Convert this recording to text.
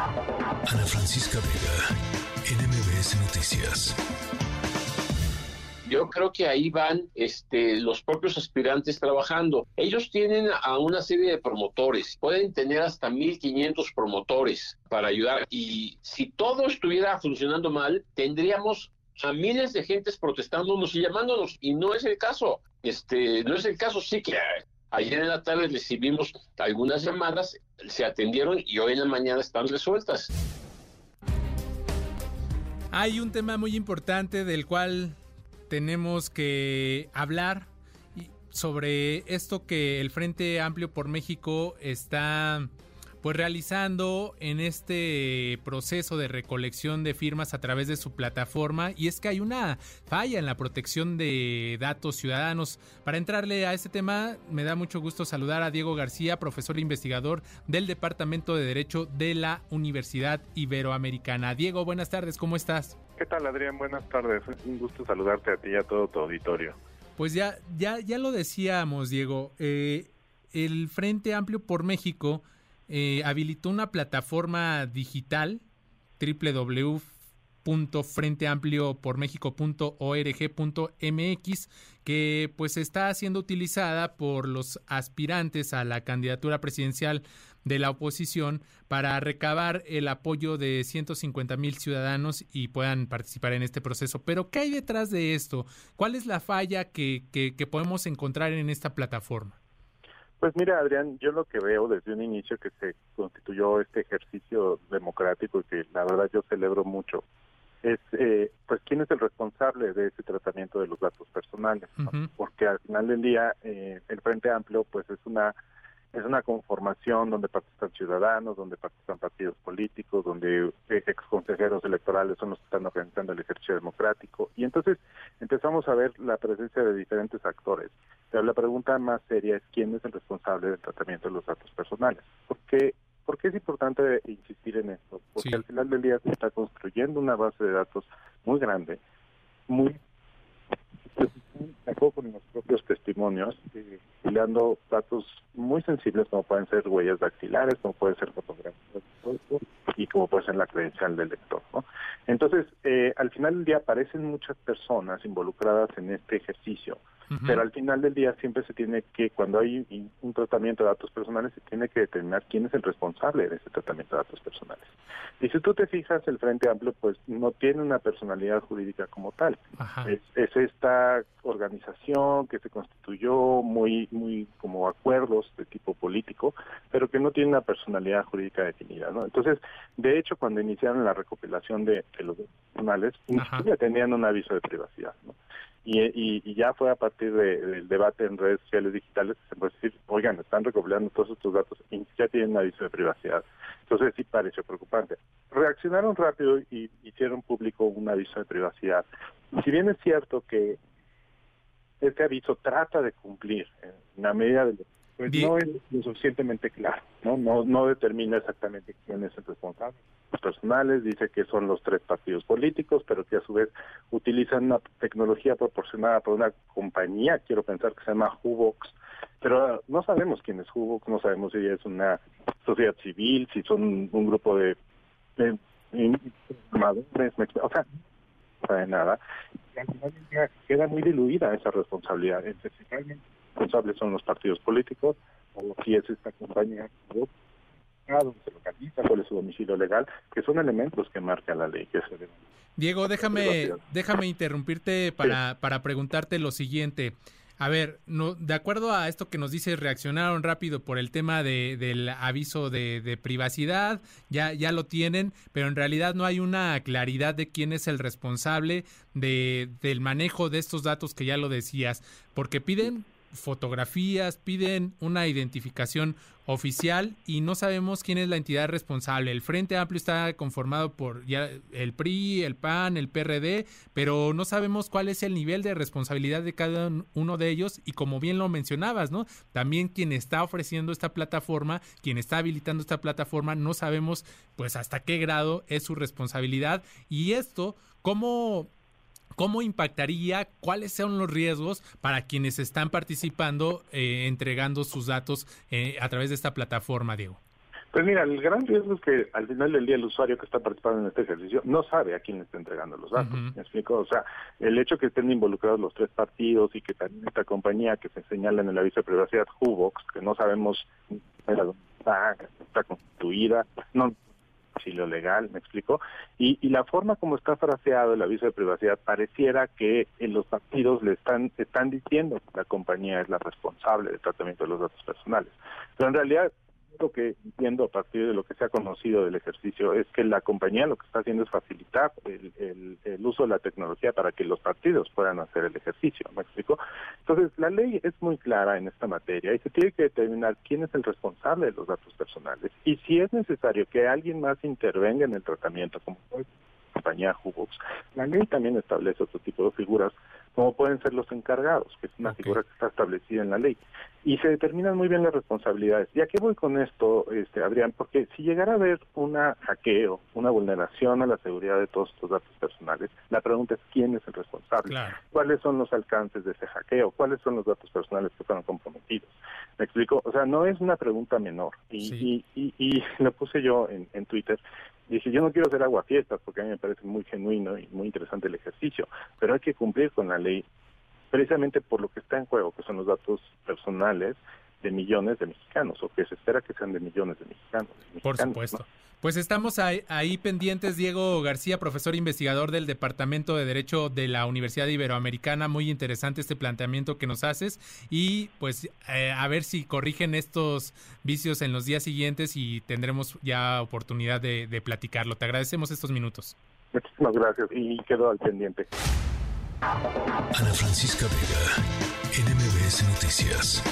Ana Francisca Vega, NMBS Noticias. Yo creo que ahí van este, los propios aspirantes trabajando. Ellos tienen a una serie de promotores, pueden tener hasta 1.500 promotores para ayudar. Y si todo estuviera funcionando mal, tendríamos a miles de gentes protestándonos y llamándonos. Y no es el caso. Este, no es el caso. Sí que ayer en la tarde recibimos algunas llamadas, se atendieron y hoy en la mañana están resueltas. Hay un tema muy importante del cual tenemos que hablar sobre esto que el Frente Amplio por México está pues realizando en este proceso de recolección de firmas a través de su plataforma y es que hay una falla en la protección de datos ciudadanos. Para entrarle a este tema, me da mucho gusto saludar a Diego García, profesor e investigador del Departamento de Derecho de la Universidad Iberoamericana. Diego, buenas tardes, ¿cómo estás? ¿Qué tal, Adrián? Buenas tardes. Es un gusto saludarte a ti y a todo tu auditorio. Pues ya, ya, ya lo decíamos, Diego. Eh, el Frente Amplio por México eh, habilitó una plataforma digital www.frenteampliopormexico.org.mx que pues está siendo utilizada por los aspirantes a la candidatura presidencial de la oposición para recabar el apoyo de 150 mil ciudadanos y puedan participar en este proceso. Pero ¿qué hay detrás de esto? ¿Cuál es la falla que, que podemos encontrar en esta plataforma? Pues mira, Adrián, yo lo que veo desde un inicio que se constituyó este ejercicio democrático y que la verdad yo celebro mucho, es eh, pues quién es el responsable de ese tratamiento de los datos personales, porque al final del día eh, el Frente Amplio pues es una es una conformación donde participan ciudadanos, donde participan partidos políticos, donde ex consejeros electorales son los que están organizando el ejercicio democrático. Y entonces empezamos a ver la presencia de diferentes actores. Pero la pregunta más seria es quién es el responsable del tratamiento de los datos personales. ¿Por qué, es importante insistir en esto? Porque al final del día se está construyendo una base de datos muy grande, muy con los testimonios, eh, dando datos muy sensibles como pueden ser huellas dactilares, como pueden ser fotografías y como puede ser la credencial del lector. ¿no? Entonces, eh, al final del día aparecen muchas personas involucradas en este ejercicio pero al final del día siempre se tiene que, cuando hay un tratamiento de datos personales, se tiene que determinar quién es el responsable de ese tratamiento de datos personales. Y si tú te fijas, el Frente Amplio pues no tiene una personalidad jurídica como tal. Es, es, esta organización que se constituyó muy, muy como acuerdos de tipo político, pero que no tiene una personalidad jurídica definida. ¿no? Entonces, de hecho, cuando iniciaron la recopilación de, los personales, ya tenían un aviso de privacidad. ¿no? Y, ya fue a partir del debate en redes sociales digitales que se puede decir, oigan, están recopilando todos estos datos y ya tienen aviso de privacidad. Entonces sí pareció preocupante. Reaccionaron rápido y hicieron público un aviso de privacidad. si bien es cierto que este aviso trata de cumplir en la medida de pues no es lo suficientemente claro, ¿no? No, no determina exactamente quién es el responsable. Los personales dice que son los tres partidos políticos, pero que a su vez utilizan una tecnología proporcionada por una compañía, quiero pensar que se llama Hubox, pero no sabemos quién es Hubox, no sabemos si es una sociedad civil, si son un grupo de, de, o sea, no sabe nada. Y al final queda muy diluida esa responsabilidad. Entonces, realmente responsables son los partidos políticos, o si es esta compañía donde se localiza, cuál es su domicilio legal, que son elementos que marca la ley. Que se Diego, déjame, déjame interrumpirte para, para preguntarte lo siguiente. A ver, no, de acuerdo a esto que nos dice, reaccionaron rápido por el tema de, del aviso de, de, privacidad, ya, ya lo tienen, pero en realidad no hay una claridad de quién es el responsable de, del manejo de estos datos que ya lo decías, porque piden fotografías, piden una identificación oficial y no sabemos quién es la entidad responsable. El Frente Amplio está conformado por ya el PRI, el PAN, el PRD, pero no sabemos cuál es el nivel de responsabilidad de cada uno de ellos y como bien lo mencionabas, ¿no? También quien está ofreciendo esta plataforma, quien está habilitando esta plataforma, no sabemos pues hasta qué grado es su responsabilidad y esto cómo ¿Cómo impactaría? ¿Cuáles son los riesgos para quienes están participando, eh, entregando sus datos eh, a través de esta plataforma, Diego? Pues mira, el gran riesgo es que al final del día el usuario que está participando en este ejercicio no sabe a quién le está entregando los datos. ¿Me explico? O sea, el hecho que estén involucrados los tres partidos y que también esta compañía que se señala en el aviso de privacidad, Hubox, que no sabemos dónde está, está constituida, no si lo legal, me explico, y, y, la forma como está fraseado el aviso de privacidad pareciera que en los partidos le están, están diciendo que la compañía es la responsable del tratamiento de los datos personales. Pero en realidad lo que entiendo a partir de lo que se ha conocido del ejercicio es que la compañía lo que está haciendo es facilitar el, el, uso de la tecnología para que los partidos puedan hacer el ejercicio, ¿me explico? Entonces, la ley es muy clara en esta materia y se tiene que determinar quién es el responsable de los datos personales y si es necesario que alguien más intervenga en el tratamiento, como la compañía Hubox, la ley también establece otro tipo de figuras como pueden ser los encargados, que es una figura que está establecida en la ley. Y se determinan muy bien las responsabilidades. ¿Y a qué voy con esto, este, Adrián? Porque si llegara a haber un hackeo, una vulneración a la seguridad de todos estos datos personales, la pregunta es quién es el responsable, cuáles son los alcances de ese hackeo, cuáles son los datos personales que fueron comprometidos. ¿Me explico? O sea, no es una pregunta menor. Y, y, y, lo puse yo en, en Twitter Dije, yo no quiero hacer aguafiestas porque a mí me parece muy genuino y muy interesante el ejercicio, pero hay que cumplir con la ley precisamente por lo que está en juego, que son los datos personales de millones de mexicanos, o que se espera que sean de millones de mexicanos. por supuesto. Pues estamos ahí, pendientes, Diego García, profesor investigador del Departamento de Derecho de la Universidad Iberoamericana. Muy interesante este planteamiento que nos haces y pues eh, a ver si corrigen estos vicios en los días siguientes y tendremos ya oportunidad de, de platicarlo. Te agradecemos estos minutos. Muchísimas gracias y quedo al pendiente. Ana Francisca Vega, NMBS Noticias.